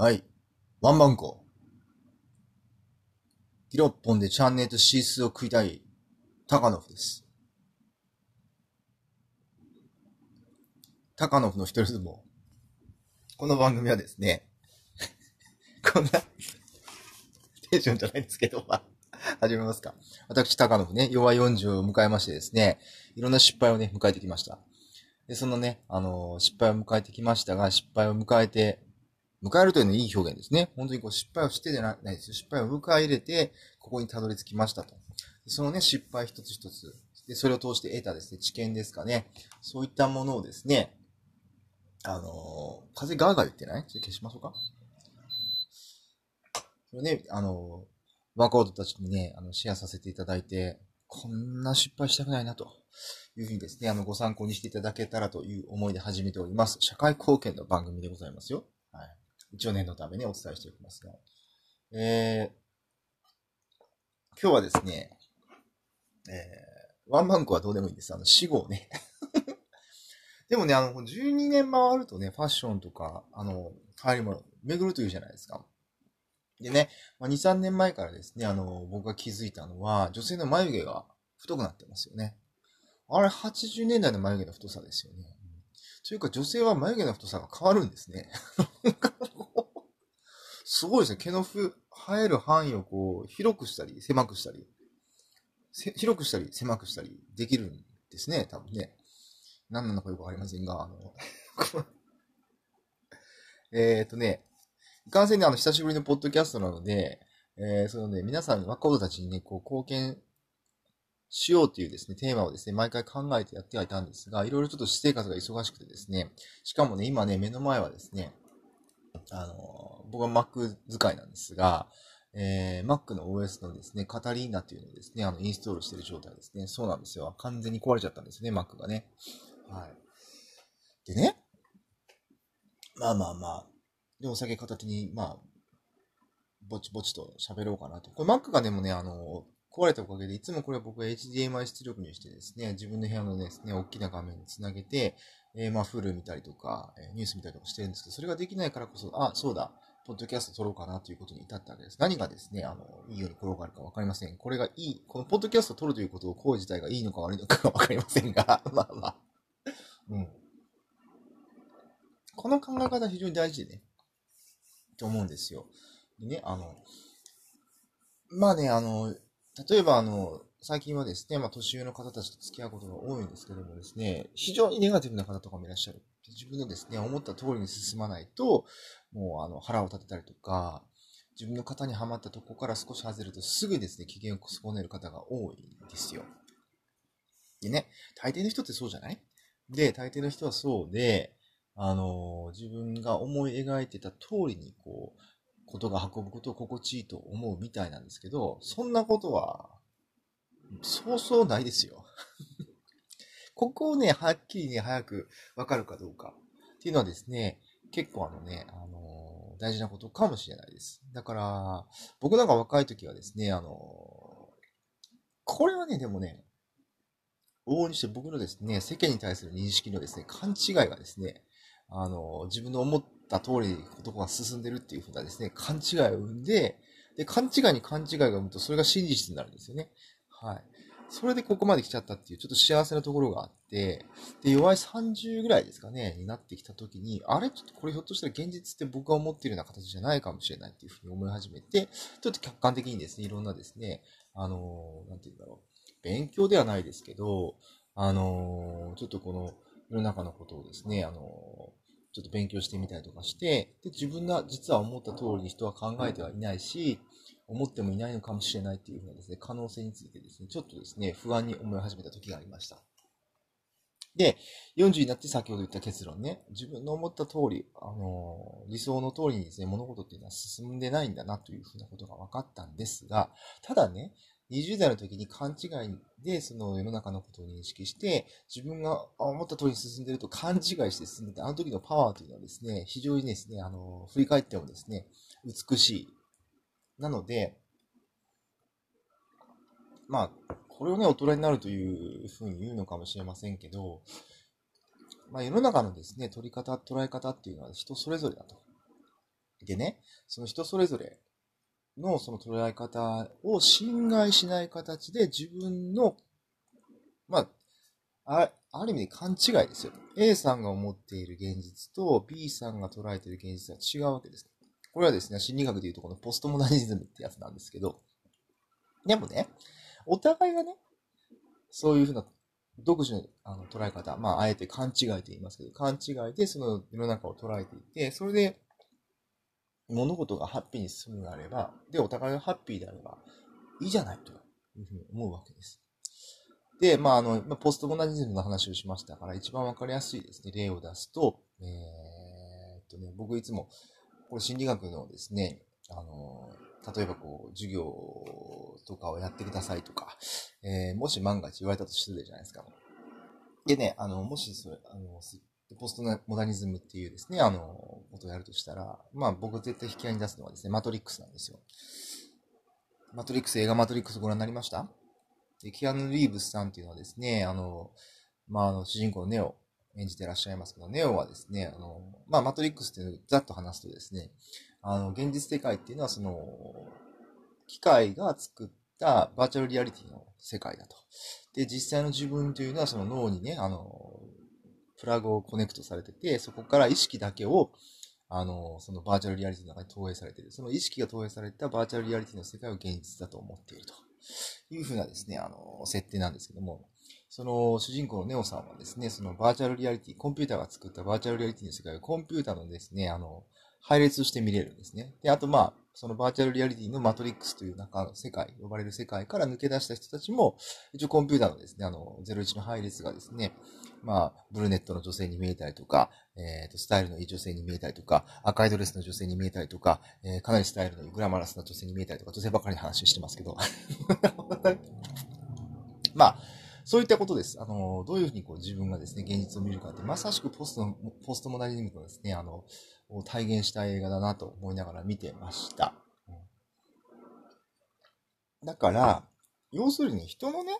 はい。ワンバンコ。ギロッポンでチャンネルとシースを食いたい、タカノフです。タカノフの一人相撲。この番組はですね、こんな、テンションじゃないんですけど、まあ、始めますか。私、タカノフね、弱い40を迎えましてですね、いろんな失敗をね、迎えてきました。で、そのね、あのー、失敗を迎えてきましたが、失敗を迎えて、迎えるというのはいい表現ですね。本当にこう失敗をしてじゃないですよ。失敗を迎え入れて、ここにたどり着きましたと。そのね、失敗一つ一つ、で、それを通して得たですね、知見ですかね。そういったものをですね、あのー、風ガーガー言ってない？ちょっと消しましょうか。それね、あのー、ワークアウトたちにね、あの、シェアさせていただいて、こんな失敗したくないなというふうにですね、あの、ご参考にしていただけたらという思いで始めております。社会貢献の番組でございますよ。はい。一応念のためにお伝えしておきますが。えー、今日はですね、えー、ワンバンクはどうでもいいんです。あの、死後ね。でもね、あの、12年回るとね、ファッションとか、あの、流行り物、巡るというじゃないですか。でね、まあ、2、3年前からですね、あの、僕が気づいたのは、女性の眉毛が太くなってますよね。あれ、80年代の眉毛の太さですよね。というか、女性は眉毛の太さが変わるんですね。すごいですね。毛のふ生える範囲をこう、広くしたり、狭くしたり、広くしたり、狭くしたりできるんですね、多分ね。何なのかよくわかりませんが、あの えっとね、いかんせんね、あの、久しぶりのポッドキャストなので、えー、そのね、皆さん、若者たちにね、こう、貢献しようというですね、テーマをですね、毎回考えてやってはいたんですが、いろいろちょっと私生活が忙しくてですね、しかもね、今ね、目の前はですね、あの、僕は Mac 使いなんですが、えー、Mac の OS のですね、カタリーナっていうのをですね、あの、インストールしてる状態ですね。そうなんですよ。完全に壊れちゃったんですね、Mac がね。はい。でね、まあまあまあ、で、お酒片手に、まあ、ぼちぼちと喋ろうかなと。これ Mac がでもね、あの、壊れたおかげで、いつもこれは僕は HDMI 出力にしてですね、自分の部屋のですね、大きな画面につなげて、えー、まあ、フル見たりとか、えー、ニュース見たりとかしてるんですけど、それができないからこそ、あ、そうだ、ポッドキャスト撮ろうかなということに至ったわけです。何がですね、あの、いいように転がるかわかりません。これがいい、このポッドキャスト撮るということを、行為自体がいいのか悪いのかわかりませんが、まあまあ。うん。この考え方非常に大事でね、と思うんですよ。でね、あの、まあね、あの、例えば、あの、最近はですね、まあ、年上の方たちと付き合うことが多いんですけどもですね、非常にネガティブな方とかもいらっしゃる。自分のですね、思った通りに進まないと、もう、あの、腹を立てたりとか、自分の型にはまったとこから少し外れるとすぐですね、機嫌を損ねる方が多いんですよ。でね、大抵の人ってそうじゃない？で、大抵の人はそうで、あの、自分が思い描いてた通りに、こう、ことが運ぶことを心地いいと思うみたいなんですけど、そんなことは、そうそうないですよ。ここをね、はっきりね、早くわかるかどうかっていうのはですね、結構あのね、あのー、大事なことかもしれないです。だから、僕なんか若い時はですね、あのー、これはね、でもね、往々にして僕のですね、世間に対する認識のですね、勘違いがですね、あのー、自分の思っった通り男が進んでるっていうふうなですね、勘違いを生んで、で、勘違いに勘違いが生むと、それが真実になるんですよね。はい。それでここまで来ちゃったっていう、ちょっと幸せなところがあって、で、弱い30ぐらいですかね、になってきた時に、あれ？ちょっとこれひょっとしたら現実って僕が思ってるような形じゃないかもしれないっていうふうに思い始めて、ちょっと客観的にですね、いろんなですね、あのー、なんて言うんだろう、勉強ではないですけど、あのー、ちょっとこの世の中のことをですね、あのーちょっと勉強してみたりとかして、で、自分が実は思った通りに人は考えてはいないし、思ってもいないのかもしれないっていうふうなですね、可能性についてですね、ちょっとですね、不安に思い始めた時がありました。で、40になって先ほど言った結論ね、自分の思った通り、あのー、理想の通りにですね、物事っていうのは進んでないんだなというふうなことが分かったんですが、ただね、20代の時に勘違いでその世の中のことを認識して、自分が思った通りに進んでると勘違いして進んでて、あの時のパワーというのはですね、非常にですね、あの、振り返ってもですね、美しい。なので、まあ、これをね、大人になるというふうに言うのかもしれませんけど、まあ、世の中のですね、取り方、捉え方っていうのは人それぞれだと。でね、その人それぞれのその捉え方を侵害しない形で自分の、まあ、ある意味で勘違いですよ。A さんが思っている現実と B さんが捉えている現実は違うわけです。これはですね、心理学でいうとこのポストモダニズムってやつなんですけど、でもね、お互いがね、そういうふうな独自のあの捉え方、まあ、あえて勘違いと言いますけど、勘違いでその世の中を捉えていて、それで物事がハッピーに進むのであれば、で、お互いがハッピーであれば、いいじゃないというふうに思うわけです。で、まあ、あの、ポストモダニズムの話をしましたから、一番わかりやすいですね、例を出すと、えー、っとね、僕いつも、これ心理学のですね、あの、例えばこう、授業とかをやってくださいとか、えー、もし万が一言われたと失礼じゃないですか。でね、あの、もしそれ、あの、ポストモダニズムっていうですね、あの、ことをやるとしたら、まあ僕絶対引き合いに出すのはですね、マトリックスなんですよ。マトリックス、映画マトリックスご覧になりました？で、キアヌ・リーブスさんっていうのはですね、あの、まあ、あの、主人公のネオ演じてらっしゃいますけど、ネオはですね、あの、まあ、マトリックスっていうのをざっと話すとですね、あの、現実世界っていうのはその、機械が作ったバーチャルリアリティの世界だと。で、実際の自分というのはその脳にね、あの、プラグをコネクトされてて、そこから意識だけを、あの、そのバーチャルリアリティの中に投影されている。その意識が投影されたバーチャルリアリティの世界を現実だと思っているというふうなですね、あの、設定なんですけども、その主人公のネオさんはですね、そのバーチャルリアリティ、コンピューターが作ったバーチャルリアリティの世界をコンピューターのですね、あの、配列して見れるんですね。で、あとまあ、そのバーチャルリアリティのマトリックスという中の世界、呼ばれる世界から抜け出した人たちも、一応コンピューターのですね、あの、01の配列がですね、まあ、ブルネットの女性に見えたりとか、えっ、ー、と、スタイルのいい女性に見えたりとか、赤いドレスの女性に見えたりとか、えー、かなりスタイルのいいグラマラスな女性に見えたりとか、女性ばかりの話してますけど。まあ、そういったことです。あの、どういうふうにこう自分がですね、現実を見るかって、まさしくポスト、ポストモダニズムのですね、あの、を体現した映画だなと思いながら見てました。だから、要するに人のね、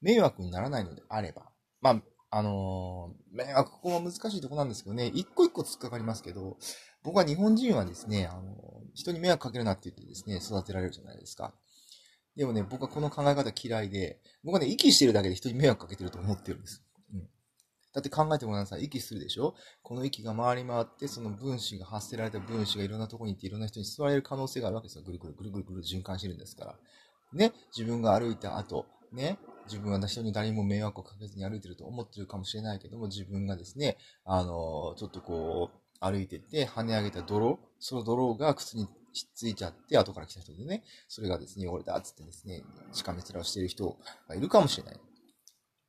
迷惑にならないのであれば、まあ、あのー、迷惑、ここも難しいとこなんですけどね、一個一個突っかかりますけど、僕は日本人はですね、あのー、人に迷惑かけるなって言ってですね、育てられるじゃないですか。でもね、僕はこの考え方嫌いで、僕はね、息してるだけで人に迷惑かけてると思ってるんです。だって考えてごらんなさい。息するでしょ？この息が回り回って、その分子が発せられた分子がいろんなところに行っていろんな人に吸われる可能性があるわけですよ。ぐるぐるぐるぐるぐる循環してるんですから。ね、自分が歩いた後、ね、自分は人に誰にも迷惑をかけずに歩いてると思ってるかもしれないけども、自分がですね、あの、ちょっとこう、歩いてて跳ね上げた泥、その泥が靴にひっついちゃって、後から来た人でね、それがですね、汚れたっつってですね、しかめ面をしている人がいるかもしれない。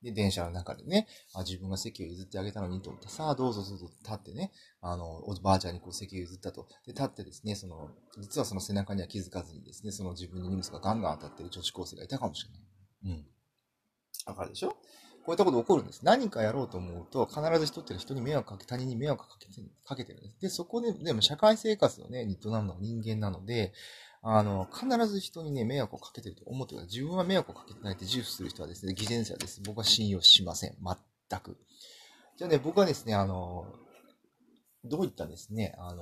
で、電車の中でね、あ自分が席を譲ってあげたのにと思って、さあどうぞどうぞ立ってね、あの、おばあちゃんにこう席を譲ったと。で、立ってですね、その、実はその背中には気づかずにですね、その自分の荷物がガンガン当たってる女子高生がいたかもしれない。うん。わかるでしょ？こういったこと起こるんです。何かやろうと思うと、必ず人ってのは人に迷惑かけ、他人に迷惑かけてかけてるんです。で、そこで、でも社会生活のね、営むの人間なので、あの、必ず人にね、迷惑をかけてると思ってください。自分は迷惑をかけてないって自負する人はですね、偽善者です。僕は信用しません。全く。じゃあね、僕はですね、あの、どういったですね、あの、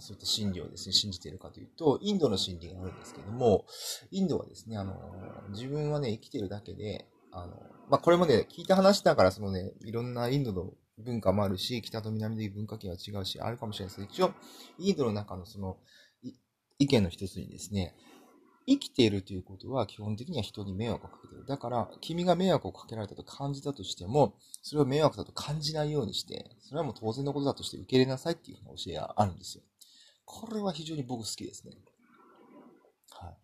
そういった心理をですね、信じているかというと、インドの心理があるんですけども、インドはですね、あの、自分はね、生きてるだけで、あの、まあ、これもね、聞いた話だから、そのね、いろんなインドの文化もあるし、北と南で文化圏は違うし、あるかもしれないですけど、一応、インドの中のその、意見の一つにですね、生きているということは基本的には人に迷惑をかけている。だから、君が迷惑をかけられたと感じたとしても、それを迷惑だと感じないようにして、それはもう当然のことだとして受け入れなさいっていうふうな教えがあるんですよ。これは非常に僕好きですね。はい。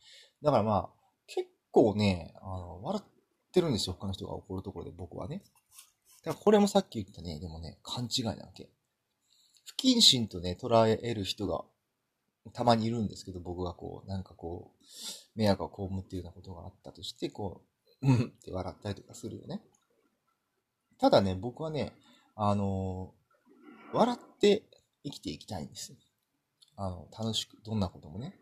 だからまあ、結構ね、あの、笑ってるんですよ。他の人が怒るところで僕はね。だからこれもさっき言ったね、でもね、勘違いなわけ。不謹慎とね、捉える人がたまにいるんですけど、僕がこう、なんかこう、迷惑を被っているようなことがあったとして、こう、うんって笑ったりとかするよね。ただね、僕はね、あの、笑って生きていきたいんです。あの、楽しく、どんなこともね。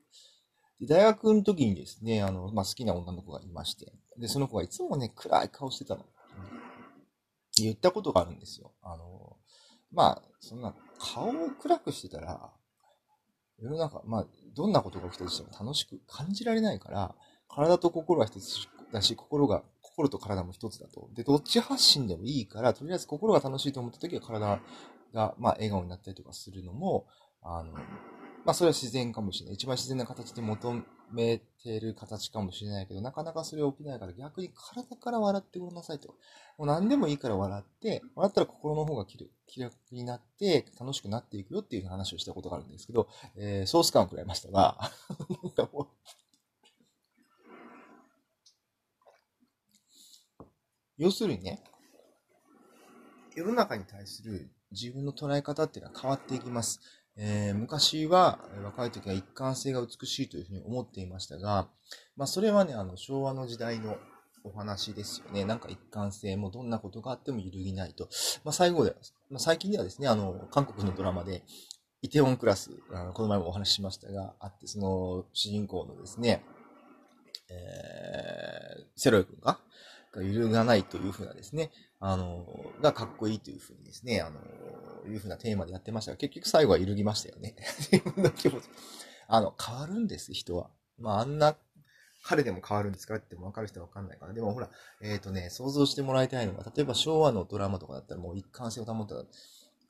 で大学の時にですね、あの、まあ、好きな女の子がいまして、で、その子がいつもね、暗い顔してたの。言ったことがあるんですよ。あの、まあ、そんな顔を暗くしてたら、世の中、まあ、どんなことが起きたとしても楽しく感じられないから、体と心は一つだし、心が、心と体も一つだと。で、どっち発信でもいいから、とりあえず心が楽しいと思った時は体が、まあ、笑顔になったりとかするのも、あの、まあ、それは自然かもしれない。一番自然な形で求めてる形かもしれないけど、なかなかそれは起きないから、逆に体から笑ってごらんなさいと。もう何でもいいから笑って、笑ったら心の方が気楽になって、楽しくなっていくよっていう話をしたことがあるんですけど、えー、ソース感を食らいましたが、なんかもう要するにね、世の中に対する自分の捉え方っていうのは変わっていきます。えー、昔は若い時は一貫性が美しいというふうに思っていましたが、まあそれはね、あの昭和の時代のお話ですよね。なんか一貫性もどんなことがあっても揺るぎないと。まあ最後で、まあ、最近ではですね、あの、韓国のドラマで、イテウォンクラス、あのこの前もお話ししましたが、あって、その主人公のですね、えー、セロイ君が、が揺るがないというふうなですね、あの、がかっこいいというふうにですね、あの、いうふうなテーマでやってましたが、結局最後は揺るぎましたよね。あの、変わるんです、人は。まあ、あんな、彼でも変わるんですかっても分かる人は分かんないから。でもほら、えっ、ー、とね、想像してもらいたいのが、例えば昭和のドラマとかだったらもう一貫性を保った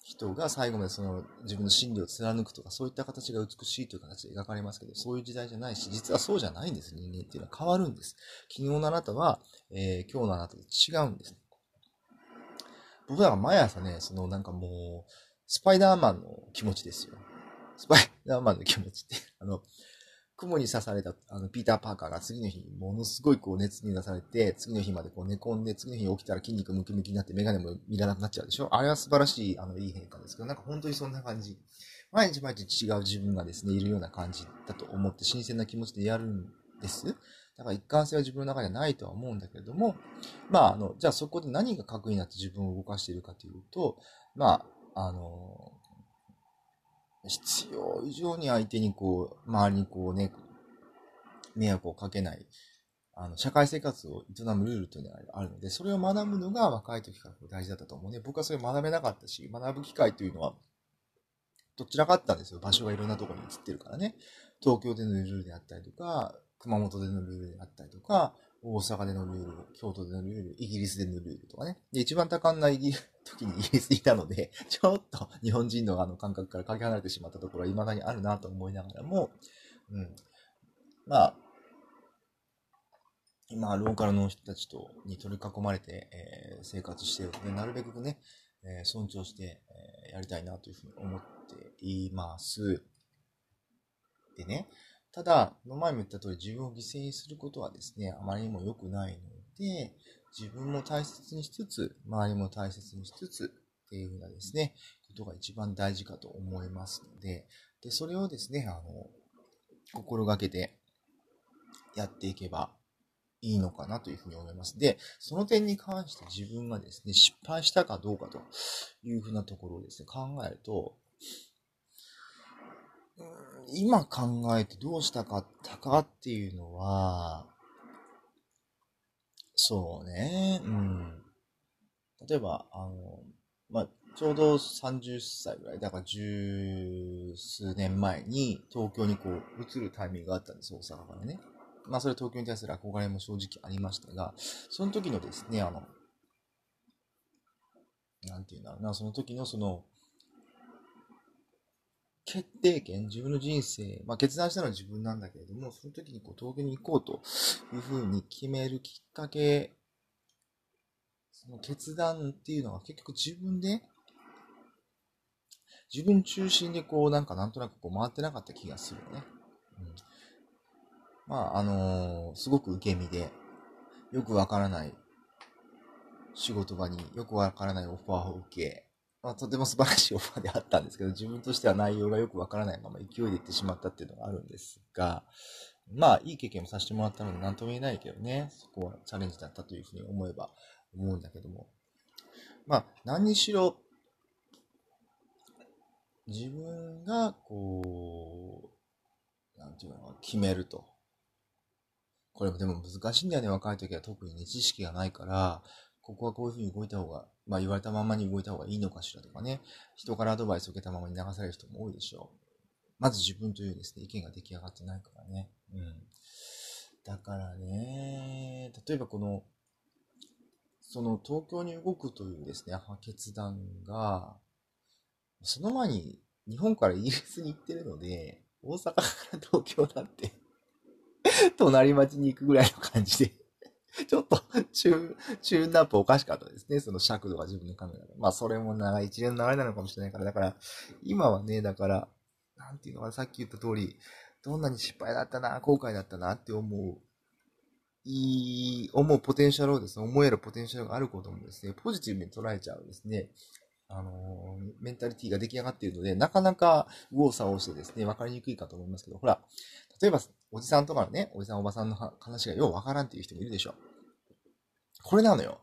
人が最後までその自分の真理を貫くとか、そういった形が美しいという形で描かれますけど、そういう時代じゃないし、実はそうじゃないんです、人間っていうのは変わるんです。昨日のあなたは、えー、今日のあなたと違うんです。僕らが毎朝ね、そのなんかもう、スパイダーマンの気持ちですよ。スパイダーマンの気持ちって、あの、雲に刺された、あの、ピーター・パーカーが次の日、ものすごいこう熱に出されて、次の日までこう寝込んで、次の日起きたら筋肉ムキムキになってメガネも見らなくなっちゃうでしょ？あれは素晴らしい、あの、いい変化ですけど、なんか本当にそんな感じ。毎日毎日違う自分がですね、いるような感じだと思って新鮮な気持ちでやるんです。だから一貫性は自分の中にはないとは思うんだけれども、まあ、あの、じゃあそこで何が核になって自分を動かしているかというと、まあ、あの、必要以上に相手にこう、周りにこうね、迷惑をかけない、あの、社会生活を営むルールというのがあるので、それを学ぶのが若い時から大事だったと思うね。僕はそれを学べなかったし、学ぶ機会というのは、どちらかったんですよ。場所がいろんなところに移ってるからね。東京でのルールであったりとか、熊本でのルールであったりとか、大阪でのルール、京都でのルール、イギリスでのルールとかね。で、一番多感な時にイギリスにいたので、ちょっと日本人のあの感覚からかけ離れてしまったところは未だにあるなと思いながらも、うん。まあ、今、ローカルの人たちとに取り囲まれて、えー、生活しているので、なるべくね、えー、尊重して、えー、やりたいなというふうに思っています。でね、ただ、の前も言った通り自分を犠牲にすることはですね、あまりにも良くないので、自分も大切にしつつ、周りも大切にしつつ、っていうふうなですね、ことが一番大事かと思いますので、で、それをですね、あの、心がけてやっていけばいいのかなというふうに思います。で、その点に関して自分がですね、失敗したかどうかというふうなところをですね、考えると、今考えてどうしたかったかっていうのは、そうね、うん。例えば、あの、まあ、ちょうど30歳ぐらい、だから十数年前に東京にこう移るタイミングがあったんです、大阪からね。まあ、それ東京に対する憧れも正直ありましたが、その時のですね、あの、なんていうんだろうな、その時のその、決定権、自分の人生、まあ決断したのは自分なんだけれども、その時にこう東京に行こうというふうに決めるきっかけ、その決断っていうのは結局自分で、自分中心でこうなんかなんとなくこう回ってなかった気がするよね。うん、まああのー、すごく受け身で、よくわからない仕事場によくわからないオファーを受け、まあ、とても素晴らしいオファーであったんですけど、自分としては内容がよくわからないまま勢いで行ってしまったっていうのがあるんですが、まあ、いい経験もさせてもらったので、なんとも言えないけどね、そこはチャレンジだったというふうに思えば思うんだけども。まあ、何にしろ、自分が、こう、なんていうの、決めると。これもでも難しいんだよね、若い時は特にね、知識がないから、ここはこういうふうに動いた方が、まあ言われたままに動いた方がいいのかしらとかね、人からアドバイスを受けたままに流される人も多いでしょう。まず自分というですね、意見が出来上がってないからね。うん。だからね、例えばこの、その東京に動くというですね、決断が、その前に日本からイギリスに行ってるので、大阪から東京だって隣町に行くぐらいの感じで ちょっと、中、チューンナップおかしかったですね。その尺度が自分のカメラで。まあ、それも長い一連のあれなのかもしれないから。だから、今はね、だから、なんていうのかな、さっき言った通り、どんなに失敗だったな、後悔だったなって思う、いい、思うポテンシャルをですね、思えるポテンシャルがあることもですね、ポジティブに捉えちゃうですね、あのー、メンタリティが出来上がっているので、なかなか右往左往してですね、わかりにくいかと思いますけど、ほら、例えば、おじさんとかのね、おじさんおばさんの話がようわからんっていう人もいるでしょ。これなのよ。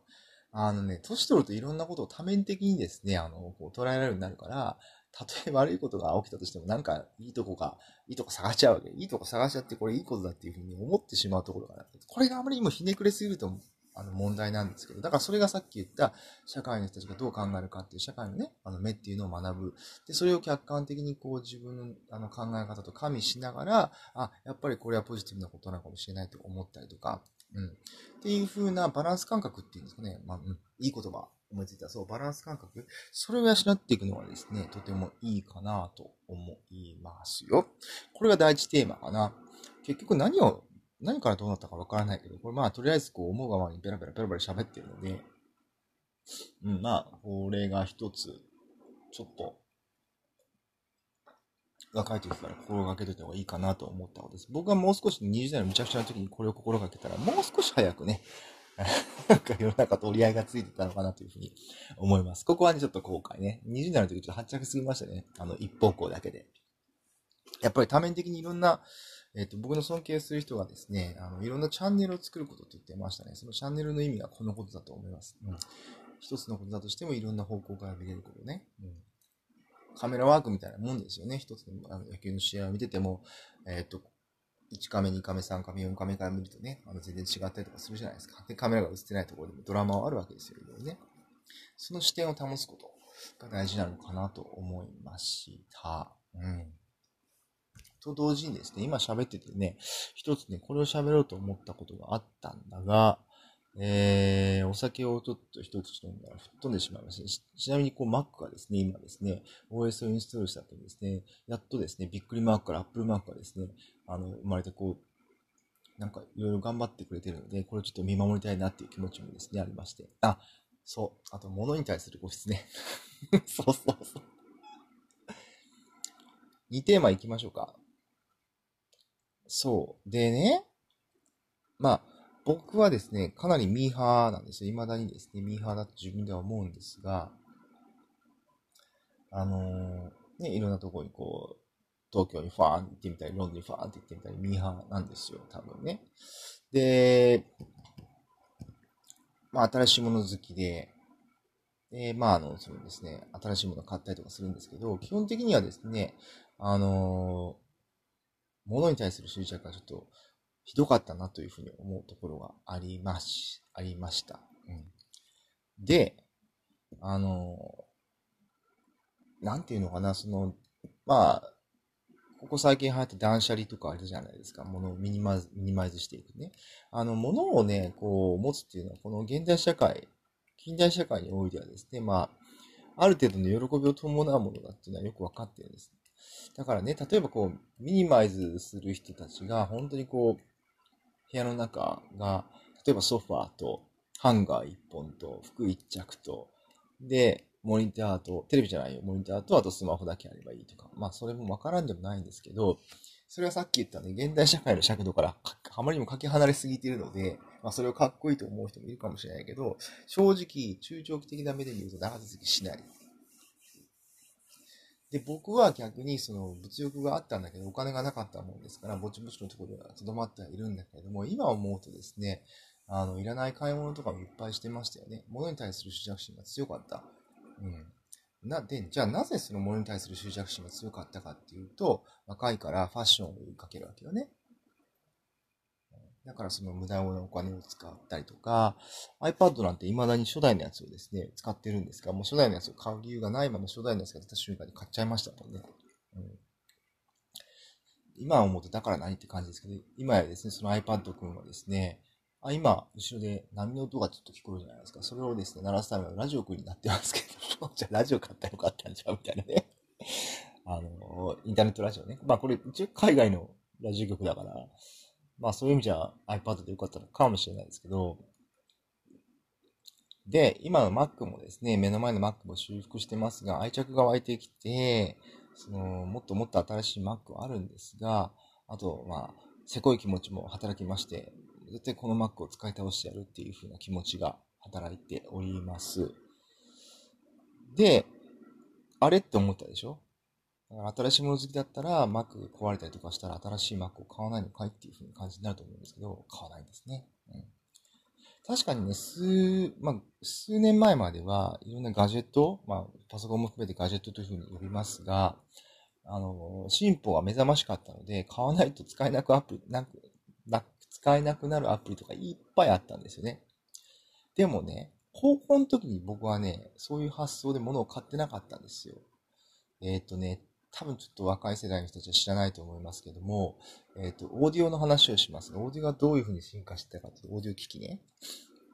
あのね、年取るといろんなことを多面的にですね、あの、こう捉えられるようになるから、たとえ悪いことが起きたとしても、なんかいいとこが、いいとこ探しちゃうわけ。いいとこ探しちゃって、これいいことだっていうふうに思ってしまうところがある。これがあまりにもひねくれすぎると、あの問題なんですけど、だからそれがさっき言った社会の人たちがどう考えるかっていう社会のね、あの目っていうのを学ぶ。で、それを客観的にこう自分のあの考え方と加味しながら、あ、やっぱりこれはポジティブなことなのかもしれないと思ったりとか、うん。っていう風なバランス感覚っていうんですかね。まあ、うん。いい言葉思いついた。そう、バランス感覚。それを養っていくのはですね、とてもいいかなと思いますよ。これが第一テーマかな。結局何を、何からどうなったかわからないけど、これまあ、とりあえずこう思うがままにペラペラペラペラ喋ってるので、うん、まあ、これが一つ、ちょっと、若い時から心がけといた方がいいかなと思ったことです。僕はもう少し20代のむちゃくちゃな時にこれを心がけたら、もう少し早くね、なんか世の中と折り合いがついてたのかなというふうに思います。ここはね、ちょっと後悔ね。20代の時ちょっと発着すぎましたね。あの、一方向だけで。やっぱり多面的にいろんな、えっ、と、僕の尊敬する人がですね、あの、いろんなチャンネルを作ることって言ってましたね。そのチャンネルの意味がこのことだと思います。うん。一つのことだとしてもいろんな方向から見れることね。うん。カメラワークみたいなもんですよね。一つの野球の試合を見てても、えっ、と、1カメ、2カメ、3カメ、4カメから見るとね、あの全然違ったりとかするじゃないですか。で、カメラが映ってないところでもドラマはあるわけですよ、ね。その視点を保つことが大事なのかなと思いました。うん。と同時にですね、今喋っててね、一つね、これを喋ろうと思ったことがあったんだが、えー、お酒をちょっと一口飲んだら吹っ飛んでしまいました。ちなみに、こう、Mac がですね、今ですね、OS をインストールした後にですね、やっとですね、びっくりマークから Apple マークがですね、あの、生まれてこう、なんかいろいろ頑張ってくれてるので、これちょっと見守りたいなっていう気持ちもですね、ありまして。あ、そう。あと、物に対するご質ね。そうそうそう。2テーマ行きましょうか。そう。でね、まあ、僕はですね、かなりミーハーなんですよ。未だにですね、ミーハーだと自分では思うんですが、あのー、ね、いろんなところにこう、東京にファーンって行ってみたり、ロンドンにファーンって行ってみたり、ミーハーなんですよ、多分ね。で、まあ、新しいもの好きで、で、まあ、あの、そうですね、新しいもの買ったりとかするんですけど、基本的にはですね、あの、ものに対する執着がちょっと、ひどかったなというふうに思うところがありまし、ありました。うん。で、あの、なんていうのかな、その、まあ、ここ最近流行って断捨離とかあるじゃないですか。ものをミニマイズ、ミニマイズしていくね。あの、ものをね、こう、持つっていうのは、この現代社会、近代社会においてはですね、まあ、ある程度の喜びを伴うものだっていうのはよくわかってるんです。だからね、例えばこう、ミニマイズする人たちが、本当にこう、部屋の中が、例えばソファーと、ハンガー1本と、服1着と、で、モニターと、テレビじゃないよ、モニターと、あとスマホだけあればいいとか。まあ、それもわからんでもないんですけど、それはさっき言ったね、現代社会の尺度からあまりにもかけ離れすぎているので、まあ、それをかっこいいと思う人もいるかもしれないけど、正直、中長期的な目で見ると長続きしない。で、僕は逆にその物欲があったんだけど、お金がなかったもんですから、ぼちぼちのところでは留まってはいるんだけれども、今思うとですね、あの、いらない買い物とかもいっぱいしてましたよね。物に対する執着心が強かった。うん。な、で、じゃあなぜその物に対する執着心が強かったかっていうと、若いからファッションを追いかけるわけよね。だからその無駄なお金を使ったりとか、iPad なんて未だに初代のやつをですね、使ってるんですが、もう初代のやつを買う理由がないまま初代のやつが出た瞬間に買っちゃいましたもんね。うん、今思うとだから何って感じですけど、今やですね、その iPad 君はですね、あ、今、後ろで波の音がちょっと聞こえるじゃないですか。それをですね、鳴らすためのラジオ君になってますけど、じゃあラジオ買ったらよかったんちゃうみたいなね。あの、インターネットラジオね。まあこれ一応海外のラジオ局だから、まあそういう意味じゃ iPad でよかったのかもしれないですけど、で、今の Mac もですね、目の前の Mac も修復してますが、愛着が湧いてきて、その、もっともっと新しい Mac はあるんですが、あと、まあ、せこい気持ちも働きまして、絶対この Mac を使い倒してやるっていう風な気持ちが働いております。で、あれって思ったでしょ？だから新しいもの好きだったら、Mac 壊れたりとかしたら新しい Mac を買わないのかいっていう風に感じになると思うんですけど、買わないんですね。うん。確かにね、数、まあ、数年前までは、いろんなガジェット、まあ、パソコンも含めてガジェットという風に呼びますが、あの、進歩が目覚ましかったので、買わないと使えなくアプリ、なく、な使えなくなるアプリとかいっぱいあったんですよね。でもね、高校の時に僕はね、そういう発想で物を買ってなかったんですよ。えっ、ー、とね、多分ちょっと若い世代の人たちは知らないと思いますけども、えっ、ー、と、オーディオの話をします、ね。オーディオがどういう風に進化してたかという、オーディオ機器ね。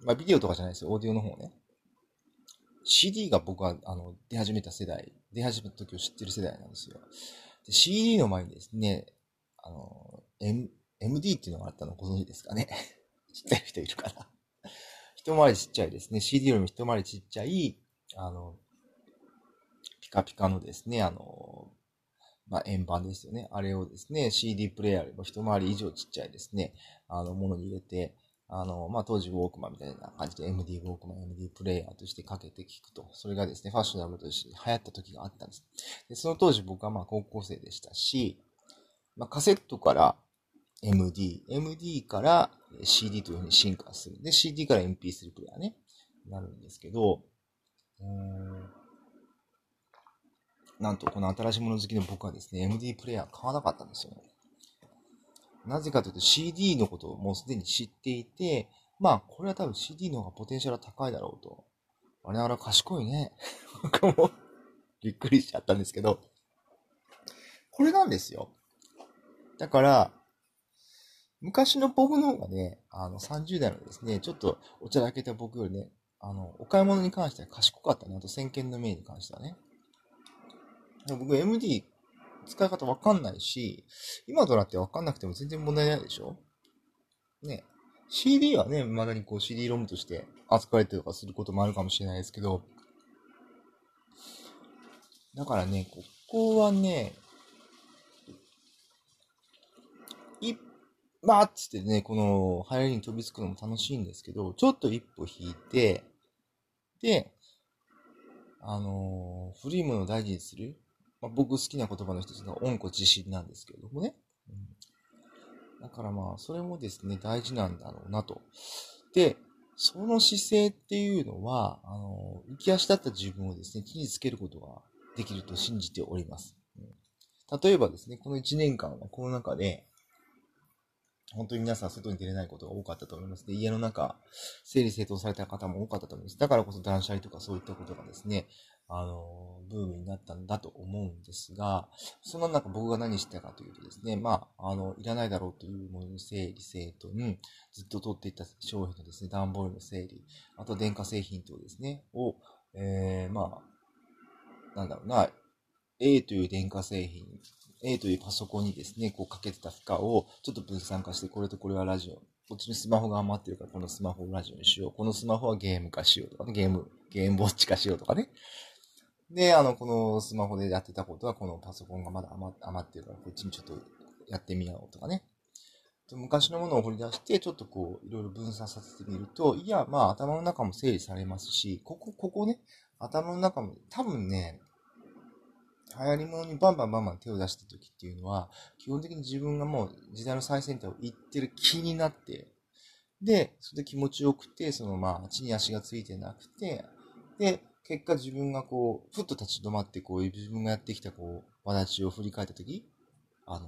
まあ、ビデオとかじゃないですよ。オーディオの方ね。CD が僕は、あの、出始めた世代、出始めた時を知ってる世代なんですよ。で CD の前にですね、あの、M、MD っていうのがあったのご存知ですかね 知ってる人いるかな一回りちっちゃいですね。CD よりも一回りちっちゃい、あの、ピカピカのですね、あの、まあ、円盤ですよね。あれをですね、CD プレイヤーよりも一回り以上ちっちゃいですね、あの、ものに入れて、あの、まあ、当時ウォークマンみたいな感じで MD ウォークマン、MD プレイヤーとしてかけて聞くと。それがですね、ファッショナブルとして流行った時があったんです。で、その当時僕はま高校生でしたし、まあ、カセットから MD、MD から CD というふうに進化する。で、CD から MP3 プレイヤーね、なるんですけど、うんなんとこの新しいもの好きの僕はですね、MD プレイヤー買わなかったんですよ。なぜかというと CD のことをもうすでに知っていて、まあ、これは多分 CD の方がポテンシャル高いだろうと。あれあれ賢いね。僕もびっくりしちゃったんですけど、これなんですよ。だから、昔の僕の方がね、あの、30代のですね、ちょっとお茶だけた僕よりね、あの、お買い物に関しては賢かったね。あと先見の明に関してはね。僕 MD 使い方わかんないし、今となってわかんなくても全然問題ないでしょ？ね。CD はね、まだにこう CD ロムとして扱われてとかすることもあるかもしれないですけど、だからね、ここはね、いっ、まあ、つってね、この流行りに飛びつくのも楽しいんですけど、ちょっと一歩引いて、で、あのー、古いものを大事にする。まあ、僕好きな言葉の一つが温故知新なんですけれどもね。うん、だからまあ、それもですね、大事なんだろうなと。で、その姿勢っていうのは、あの、浮き足立った自分をですね、気につけることができると信じております。うん、例えばですね、この1年間はコロナ禍で、本当に皆さん外に出れないことが多かったと思います。で、家の中、整理整頓された方も多かったと思います。だからこそ断捨離とかそういったことがですね、あの、ブームになったんだと思うんですが、そんな中僕が何してたかというとですね、まあ、あの、いらないだろうというものの整理整頓、ずっと取っていった商品のですね、段ボールの整理、あと電化製品等ですね、を、えー、まあ、なんだろうな、A という電化製品、A というパソコンにですね、こうかけてた負荷をちょっと分散化して、これとこれはラジオ。こっちにスマホが余ってるから、このスマホをラジオにしよう。このスマホはゲーム化しようとかね、ゲーム、ゲームウォッチ化しようとかね。で、あの、このスマホでやってたことは、このパソコンがまだ余ってるから、こっちにちょっとやってみようとかね。昔のものを掘り出して、ちょっとこう、いろいろ分散させてみると、いや、まあ、頭の中も整理されますし、ここ、ここね、頭の中も、多分ね、流行り物にバンバンバンバン手を出した時っていうのは、基本的に自分がもう時代の最先端を行ってる気になって、で、それで気持ちよくて、そのまあ、地に足がついてなくて、で、結果自分がこう、ふっと立ち止まって、こう、自分がやってきたこう、わを振り返ったとき、あの、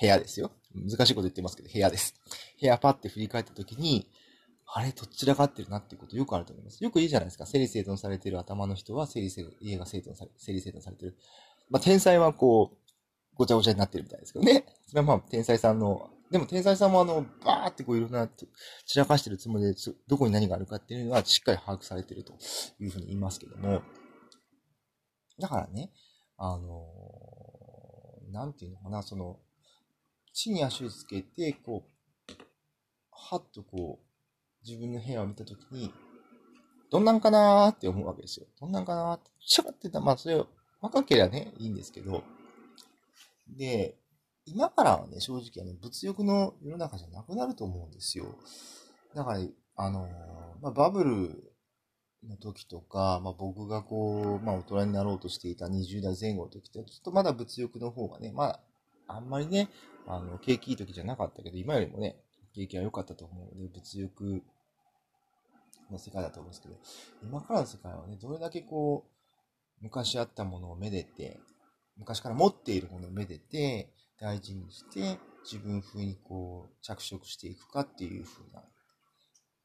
部屋ですよ。難しいこと言ってますけど、部屋です。部屋パって振り返った時に、あれ、どちらかってるなっていうことよくあると思います。よく言うじゃないですか。整理整頓されてる頭の人は整理整頓、家が整頓され、整理整頓されてる。まあ、天才はこう、ごちゃごちゃになってるみたいですけどね。それはまあ、天才さんの、でも天才さんもあの、バーってこういろんな、散らかしてるつもりで、どこに何があるかっていうのはしっかり把握されてるというふうに言いますけども。だからね、あのー、なんていうのかな、その、地に足をつけて、こう、はっとこう、自分の部屋を見たときに、どんなんかなーって思うわけですよ。どんなんかなーって。シャーってたまあそれ若ければね、いいんですけど、で、今からはね、正直あの、物欲の世の中じゃなくなると思うんですよ。だから、あの、まあ、バブルの時とか、まあ、僕がこう、まあ、大人になろうとしていた20代前後の時って、ちょっとまだ物欲の方がね、まあ、あんまりね、あの、景気いい時じゃなかったけど、今よりもね、景気は良かったと思うので、物欲の世界だと思うんですけど、今からの世界はね、どれだけこう、昔あったものをめでて、昔から持っているものをめでて、大事にして、自分風にこう、着色していくかっていう風な。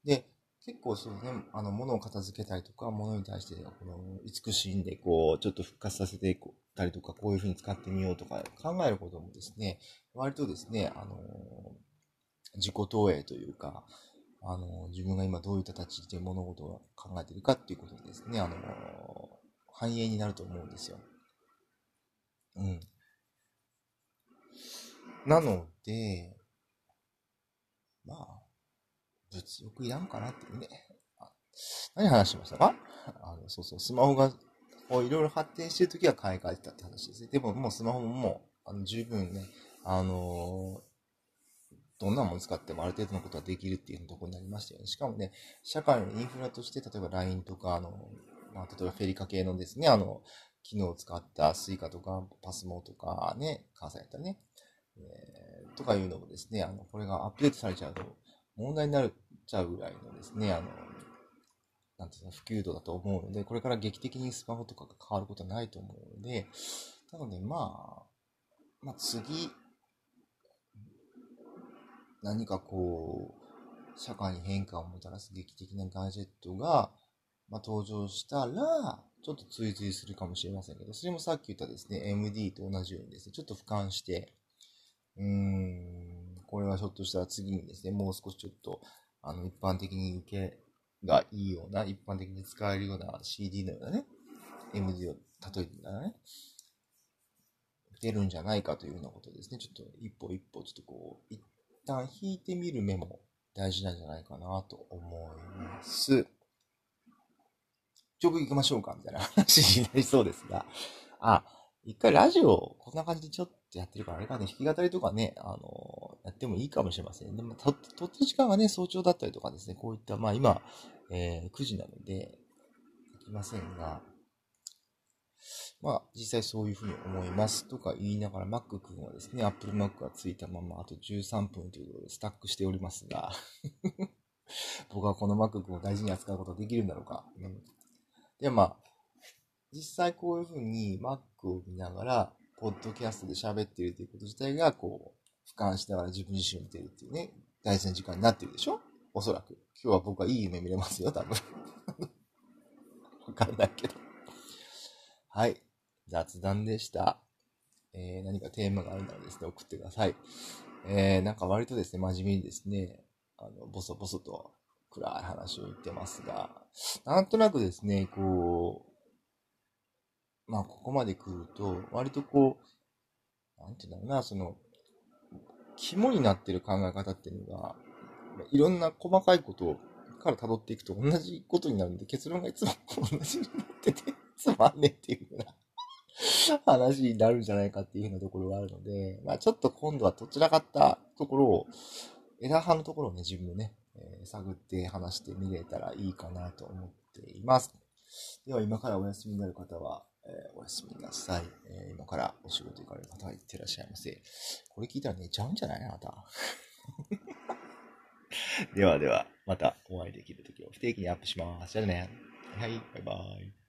で、結構そうね、あの、物を片付けたりとか、物に対して、この、慈しいんで、こう、ちょっと復活させていたりとか、こういう風に使ってみようとか考えることもですね、割とですね、あの、自己投影というか、あの、自分が今どういう形で物事を考えているかっていうことでですね、あの、反映になると思うんですよ。うん。なので、まあ、物欲いらんかなっていうね。何話しましたか？あの、そうそう、スマホが、こういろいろ発展してる時は買い替えてたって話ですね。でももうスマホももう、あの、十分ね、あのーどんなもの使ってもある程度のことはできるっていうところになりましたよね。しかもね、社会のインフラとして、例えば LINE とか、あの、まあ、例えばフェリカ系のですね、あの、機能を使った Suica とか、パスモとかね、関西やったらね、えー、とかいうのもですね、あの、これがアップデートされちゃうと問題になっちゃうぐらいのですね、あの、なんていうの、普及度だと思うので、これから劇的にスマホとかが変わることはないと思うので、なので、まあ、まあ次、何かこう、社会に変化をもたらす劇的なガジェットが、まあ、登場したら、ちょっと追随するかもしれませんけど、それもさっき言ったですね、MD と同じようにですね、ちょっと俯瞰して、うん、これはひょっとしたら次にですね、もう少しちょっと、あの、一般的に受けがいいような、一般的に使えるような CD のようなね、MD を例えてみたらね、出るんじゃないかというようなことですね。ちょっと一歩一歩、ちょっとこう、一旦引いてみる目も大事なんじゃないかなと思います。曲行きましょうかみたいな話になりそうですが。あ、一回ラジオ、こんな感じでちょっとやってるから、あれかね、弾き語りとかね、あのやってもいいかもしれません。でも、と、とった時間がね、早朝だったりとかですね、こういった、まあ今、えー、9時なので、できませんが、まあ、実際そういうふうに思いますとか言いながら、Mac 君はですね、Apple Mac がついたまま、あと13分ということでスタックしておりますが 僕はこの Mac 君を大事に扱うことができるんだろうか。うん、で、まあ、実際こういうふうに Mac を見ながら、ポッドキャストで喋っているということ自体が、こう、俯瞰しながら自分自身を見てるっていうね、大事な時間になってるでしょ？おそらく。今日は僕はいい夢見れますよ、多分。わかんないけど。はい。雑談でした。えー、何かテーマがあるならですね、送ってください。えー、なんか割とですね、真面目にですね、あの、ボソボソと暗い話を言ってますが、なんとなくですね、こう、まあ、ここまで来ると、割とこう、なんていうんだろうな、その、肝になってる考え方っていうのが、いろんな細かいことから辿っていくと同じことになるんで、結論がいつも同じになってて、つまんねっていうふうな 話になるんじゃないかっていうふうなところがあるので、まあちょっと今度はどちらかったところを、枝葉のところをね、自分でね、えー、探って話してみれたらいいかなと思っています。では今からお休みになる方は、えー、おやすみなさい、えー、今からお仕事行かれる方はいってらっしゃいませ。これ聞いたら寝ちゃうんじゃない？あなた。ではでは、またお会いできる時を不定期にアップします。じゃあね。はい、バイバイ。